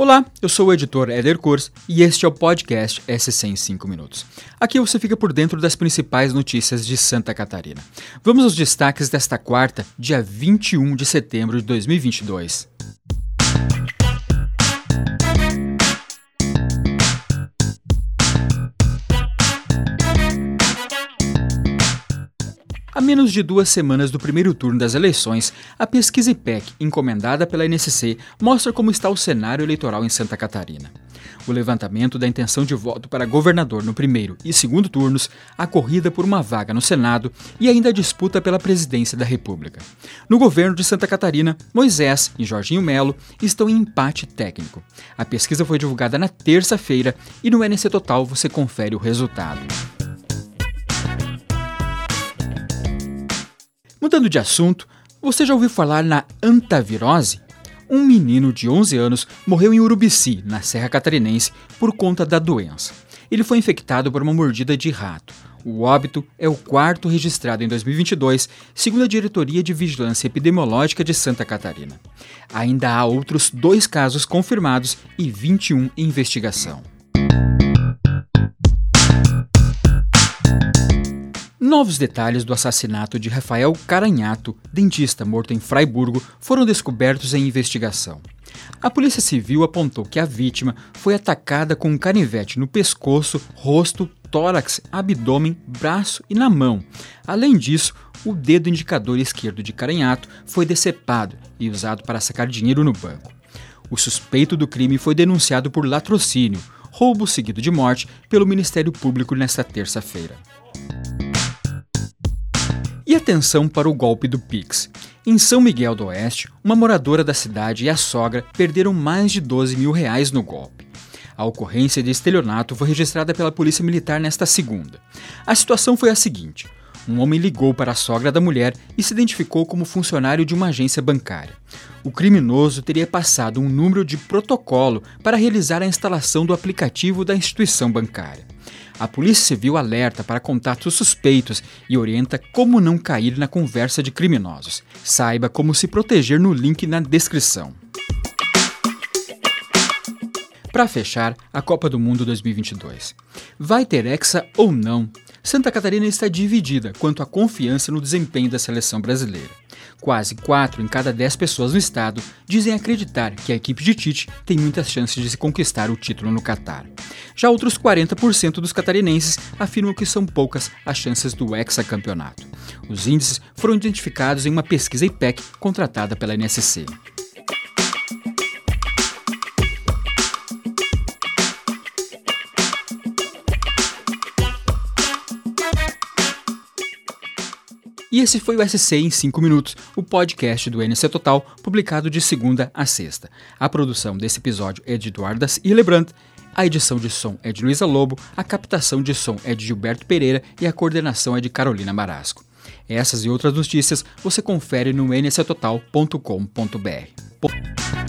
Olá, eu sou o editor Éder Kors e este é o podcast SC em 5 minutos. Aqui você fica por dentro das principais notícias de Santa Catarina. Vamos aos destaques desta quarta, dia 21 de setembro de 2022. A menos de duas semanas do primeiro turno das eleições, a pesquisa IPEC, encomendada pela NSC, mostra como está o cenário eleitoral em Santa Catarina. O levantamento da intenção de voto para governador no primeiro e segundo turnos, a corrida por uma vaga no Senado e ainda a disputa pela presidência da República. No governo de Santa Catarina, Moisés e Jorginho Melo estão em empate técnico. A pesquisa foi divulgada na terça-feira e no NC Total você confere o resultado. Mudando de assunto, você já ouviu falar na antavirose? Um menino de 11 anos morreu em Urubici, na Serra Catarinense, por conta da doença. Ele foi infectado por uma mordida de rato. O óbito é o quarto registrado em 2022, segundo a Diretoria de Vigilância Epidemiológica de Santa Catarina. Ainda há outros dois casos confirmados e 21 em investigação. Novos detalhes do assassinato de Rafael Caranhato, dentista morto em Fraiburgo, foram descobertos em investigação. A Polícia Civil apontou que a vítima foi atacada com um canivete no pescoço, rosto, tórax, abdômen, braço e na mão. Além disso, o dedo indicador esquerdo de Caranhato foi decepado e usado para sacar dinheiro no banco. O suspeito do crime foi denunciado por latrocínio, roubo seguido de morte, pelo Ministério Público nesta terça-feira. E atenção para o golpe do Pix. Em São Miguel do Oeste, uma moradora da cidade e a sogra perderam mais de 12 mil reais no golpe. A ocorrência de estelionato foi registrada pela Polícia Militar nesta segunda. A situação foi a seguinte: um homem ligou para a sogra da mulher e se identificou como funcionário de uma agência bancária. O criminoso teria passado um número de protocolo para realizar a instalação do aplicativo da instituição bancária. A Polícia Civil alerta para contatos suspeitos e orienta como não cair na conversa de criminosos. Saiba como se proteger no link na descrição. Para fechar, a Copa do Mundo 2022. Vai ter Hexa ou não? Santa Catarina está dividida quanto à confiança no desempenho da seleção brasileira. Quase 4 em cada 10 pessoas no estado dizem acreditar que a equipe de Tite tem muitas chances de se conquistar o título no Catar. Já outros 40% dos catarinenses afirmam que são poucas as chances do hexacampeonato. Os índices foram identificados em uma pesquisa IPEC contratada pela NSC. E esse foi o SC em 5 minutos, o podcast do NC Total, publicado de segunda a sexta. A produção desse episódio é de Eduardas e Lebrant, a edição de som é de Luísa Lobo, a captação de som é de Gilberto Pereira e a coordenação é de Carolina Marasco. Essas e outras notícias você confere no nctotal.com.br.